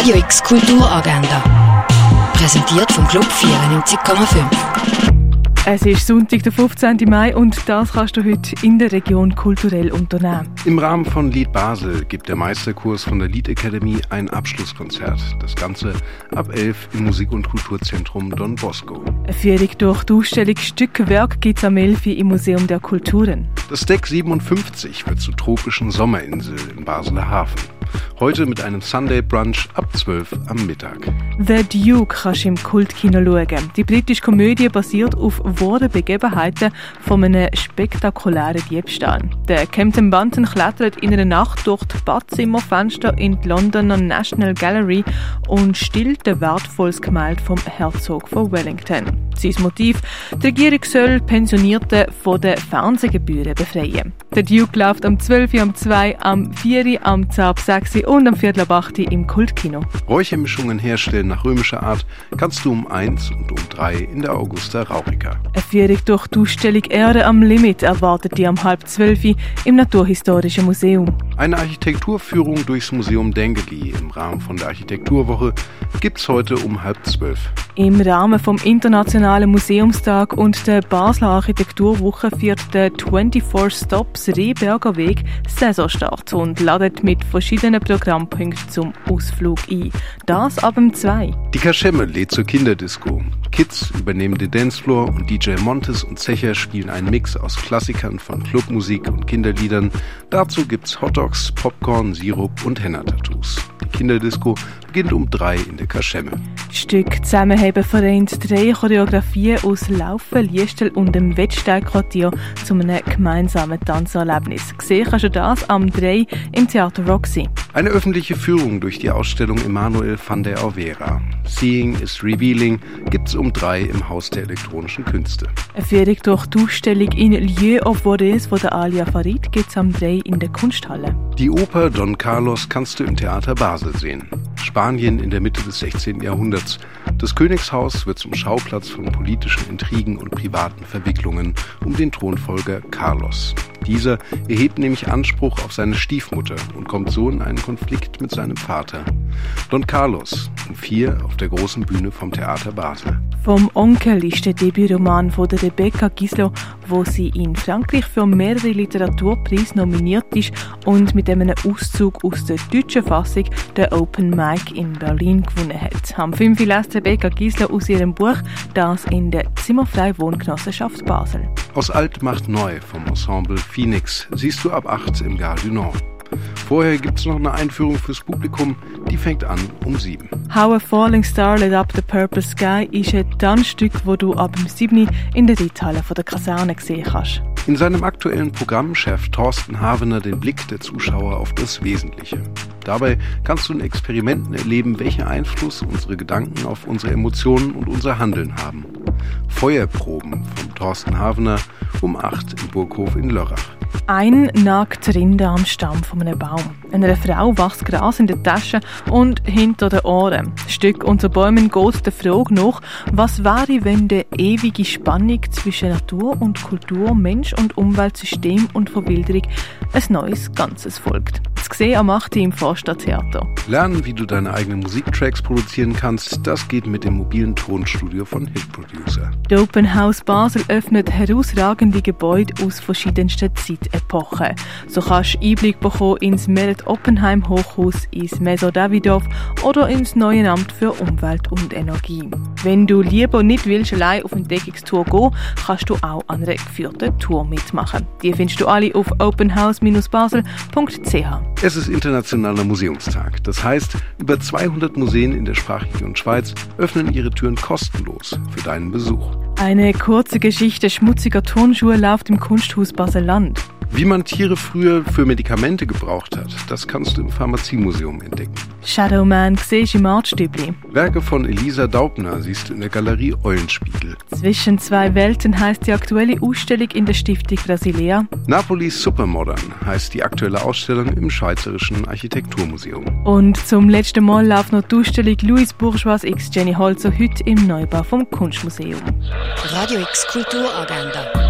Radio X Kulturagenda. Präsentiert vom Club 94,5. Es ist Sonntag, der 15. Mai und das kannst du heute in der Region kulturell unternehmen. Im Rahmen von Lied Basel gibt der Meisterkurs von der Liedakademie ein Abschlusskonzert. Das Ganze ab 11 im Musik- und Kulturzentrum Don Bosco. Eine Führung durch die Ausstellung Stückwerk gibt es am 11 im Museum der Kulturen. Das Deck 57 wird zur tropischen Sommerinsel im Basler Hafen. Heute mit einem Sunday Brunch ab 12 am Mittag. The Duke kannst du im Kultkino schauen. Die britische Komödie basiert auf wahren Begebenheiten von einem spektakulären Diebstahl. Der Captain Bunton klettert in einer Nacht durch die Badzimmerfenster in die Londoner National Gallery und stillt ein wertvolles Gemälde vom Herzog von Wellington. Sein Motiv, die Regierung soll Pensionierte von den Fernsehgebühren befreien. Der Duke läuft am 12 Uhr, am 2 am 4 Uhr, am 10 ab 6 Uhr und am Viertel ab 8 Uhr im Kultkino. Räuchermischungen herstellen nach römischer Art kannst du um 1 und um 3 in der Augusta Raurica. Eine Führung durch die Ausstellung Erde am Limit erwartet die am halb 12 Uhr im Naturhistorischen Museum. Eine Architekturführung durchs Museum Dengeli im Rahmen von der Architekturwoche gibt's heute um halb 12. Im Rahmen vom Internationalen Museumstag und der Basler Architekturwoche führt der 24 Stops Rehberger Weg Saisonstart und ladet mit verschiedenen Programmpunkten zum Ausflug ein. Das ab dem 2. Die Kaschemme lädt zur Kinderdisco. Kids übernehmen den Dancefloor und DJ Montes und Zecher spielen einen Mix aus Klassikern von Clubmusik und Kinderliedern. Dazu gibt's Hotdogs, Popcorn, Sirup und Henna-Tattoos. Die Kinderdisco beginnt um drei in der Kaschemme. Stück zusammenheben vereint drei Choreografien aus Laufen, Liestel und dem Wettsteigquartier zu einem gemeinsamen Tanzerlebnis. Gesehen kannst du das am 3 im Theater Roxy. Eine öffentliche Führung durch die Ausstellung Emanuel van der Auvera. Seeing is Revealing gibt's um drei im Haus der elektronischen Künste. Eine Führung durch die Ausstellung in Lieu of Vores von der Alia Farid gibt's am 3 in der Kunsthalle. Die Oper Don Carlos kannst du im Theater Basel sehen. Spanien in der Mitte des 16. Jahrhunderts. Das Königshaus wird zum Schauplatz von politischen Intrigen und privaten Verwicklungen um den Thronfolger Carlos. Dieser erhebt nämlich Anspruch auf seine Stiefmutter und kommt so in einen Konflikt mit seinem Vater. Don Carlos, um vier auf der großen Bühne vom Theater Basel. Vom Onkel ist der Debütroman von der Rebecca Gislo, wo sie in Frankreich für mehrere Literaturpreise nominiert ist und mit einem Auszug aus der deutschen Fassung der Open Mic in Berlin gewonnen hat. Am 5. lässt Rebecca Gislo aus ihrem Buch Das in der Zimmerfrei Wohngenossenschaft Basel. Aus Alt macht neu vom Ensemble Phoenix siehst du ab 8 im Gare du Nord. Vorher gibt's noch eine Einführung fürs Publikum, die fängt an um 7. How a Falling Star Lit Up the Purple Sky ist ein Tanzstück, wo du ab dem 7. in der Reithalle der Kaserne sehen kannst. In seinem aktuellen Programm schärft Thorsten Havener den Blick der Zuschauer auf das Wesentliche. Dabei kannst du in Experimenten erleben, welchen Einfluss unsere Gedanken auf unsere Emotionen und unser Handeln haben. Feuerproben von Thorsten Havener um 8 im Burghof in Lörrach. Ein nagt Rinde am Stamm von einem Baum. Einer Frau wächst Gras in der Tasche und hinter den Ohren. Stück unter Bäumen geht der Frage nach, was wäre, wenn die ewige Spannung zwischen Natur und Kultur, Mensch und Umweltsystem und Verwilderung ein neues Ganzes folgt. Zu sehen am 8. im Vorstadttheater. Lernen, wie du deine eigenen Musiktracks produzieren kannst, das geht mit dem mobilen Tonstudio von Hit Producer. Der Open House Basel öffnet herausragende Gebäude aus verschiedensten Zeitepochen. So kannst du Einblick bekommen ins Merit Oppenheim Hochhaus, ins Meso Davidoff oder ins neue Amt für Umwelt und Energie. Wenn du lieber nicht willst, allein auf Entdeckungstour gehen, kannst du auch an einer geführten Tour mitmachen. Die findest du alle auf openhouse-basel.ch. Es ist Internationaler Museumstag. Das heißt, über 200 Museen in der Sprachregion Schweiz öffnen ihre Türen kostenlos für deinen Besuch. Eine kurze Geschichte schmutziger Turnschuhe läuft im Kunsthaus Basel-Land. Wie man Tiere früher für Medikamente gebraucht hat, das kannst du im Pharmaziemuseum entdecken. Shadowman siehst im Artstübli. Werke von Elisa Daubner siehst du in der Galerie Eulenspiegel. Zwischen zwei Welten heißt die aktuelle Ausstellung in der Stiftung Brasilea. Napoli Supermodern heißt die aktuelle Ausstellung im Schweizerischen Architekturmuseum. Und zum letzten Mal läuft noch die Ausstellung Louis Bourgeois x Jenny Holzer heute im Neubau vom Kunstmuseum. Radio X Kulturagenda.